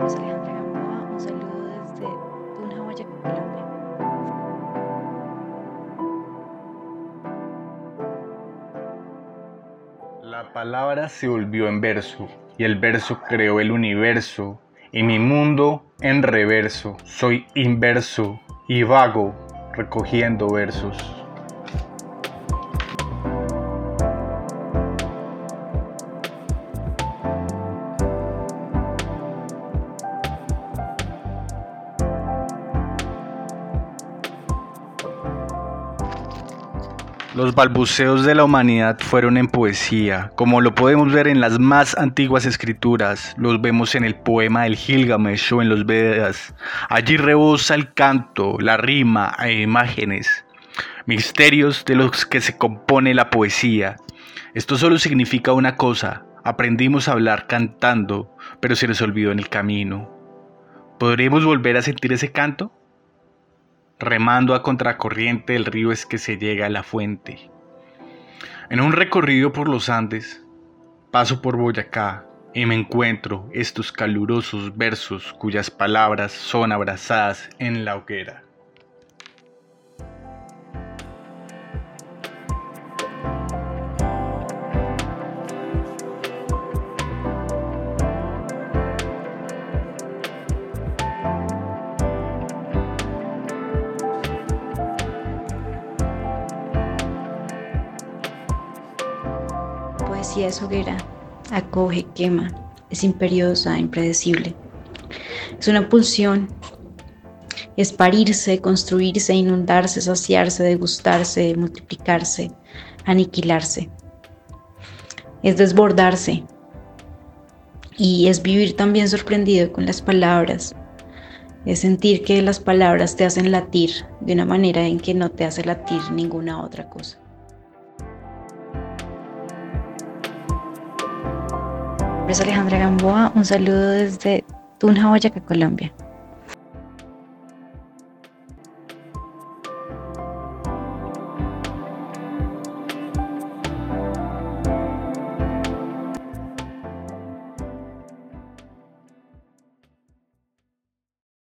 Alejandra un saludo desde Tunja, Boyacá, Colombia. La palabra se volvió en verso y el verso creó el universo y mi mundo en reverso. Soy inverso y vago recogiendo versos. Los balbuceos de la humanidad fueron en poesía, como lo podemos ver en las más antiguas escrituras, los vemos en el poema del Gilgamesh o en los Vedas. Allí rebosa el canto, la rima e imágenes, misterios de los que se compone la poesía. Esto solo significa una cosa, aprendimos a hablar cantando, pero se nos olvidó en el camino. ¿Podremos volver a sentir ese canto? Remando a contracorriente del río es que se llega a la fuente. En un recorrido por los Andes, paso por Boyacá y me encuentro estos calurosos versos cuyas palabras son abrazadas en la hoguera. Poesía es hoguera, acoge, quema, es imperiosa, impredecible. Es una pulsión, es parirse, construirse, inundarse, saciarse, degustarse, multiplicarse, aniquilarse. Es desbordarse y es vivir también sorprendido con las palabras. Es sentir que las palabras te hacen latir de una manera en que no te hace latir ninguna otra cosa. Nombre Alejandra Gamboa. Un saludo desde Tunja, Boyacá, Colombia.